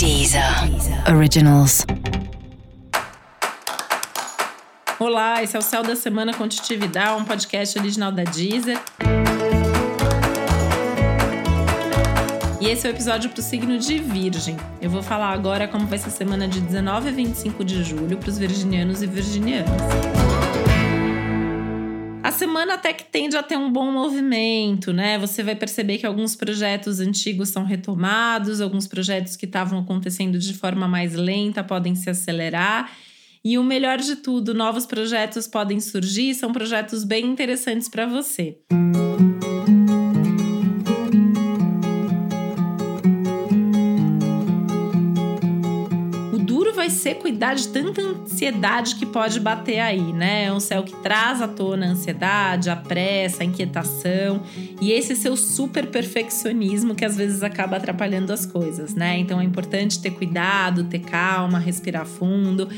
Deezer Originals. Olá, esse é o Céu da Semana com Titividade, um podcast original da Deezer. E esse é o episódio para o signo de Virgem. Eu vou falar agora como vai ser a semana de 19 a 25 de julho para os virginianos e virginianas. Semana até que tende a ter um bom movimento, né? Você vai perceber que alguns projetos antigos são retomados, alguns projetos que estavam acontecendo de forma mais lenta podem se acelerar. E o melhor de tudo, novos projetos podem surgir, são projetos bem interessantes para você. Música vai ser cuidar de tanta ansiedade que pode bater aí, né? É um céu que traz à tona a ansiedade, a pressa, a inquietação e esse seu super perfeccionismo que às vezes acaba atrapalhando as coisas, né? Então é importante ter cuidado, ter calma, respirar fundo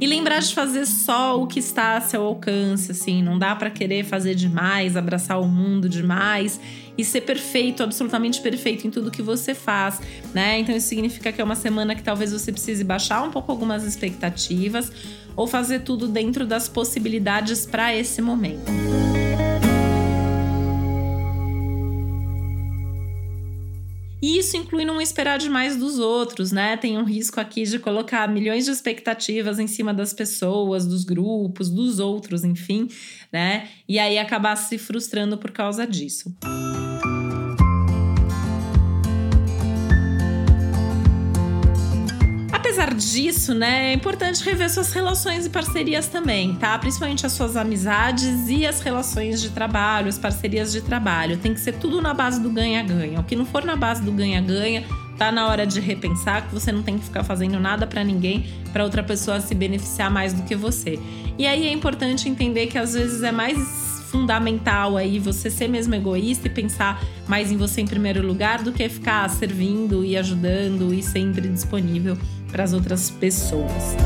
e lembrar de fazer só o que está a seu alcance, assim, não dá para querer fazer demais, abraçar o mundo demais e ser perfeito, absolutamente perfeito em tudo que você faz, né? Então isso significa que é uma semana que talvez você precise baixar um pouco algumas expectativas ou fazer tudo dentro das possibilidades para esse momento. E isso inclui não esperar demais dos outros, né? Tem um risco aqui de colocar milhões de expectativas em cima das pessoas, dos grupos, dos outros, enfim, né? E aí acabar se frustrando por causa disso. Apesar disso, né, é importante rever suas relações e parcerias também, tá? Principalmente as suas amizades e as relações de trabalho, as parcerias de trabalho. Tem que ser tudo na base do ganha-ganha. O que não for na base do ganha-ganha, tá na hora de repensar que você não tem que ficar fazendo nada para ninguém, para outra pessoa se beneficiar mais do que você. E aí é importante entender que às vezes é mais fundamental aí você ser mesmo egoísta e pensar mais em você em primeiro lugar do que ficar servindo e ajudando e sempre disponível para as outras pessoas.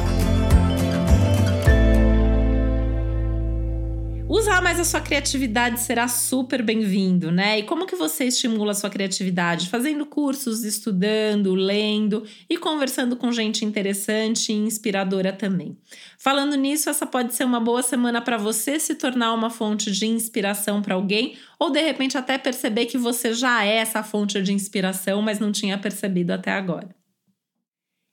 Usar mais a sua criatividade será super bem-vindo, né? E como que você estimula a sua criatividade? Fazendo cursos, estudando, lendo e conversando com gente interessante e inspiradora também. Falando nisso, essa pode ser uma boa semana para você se tornar uma fonte de inspiração para alguém ou de repente até perceber que você já é essa fonte de inspiração, mas não tinha percebido até agora.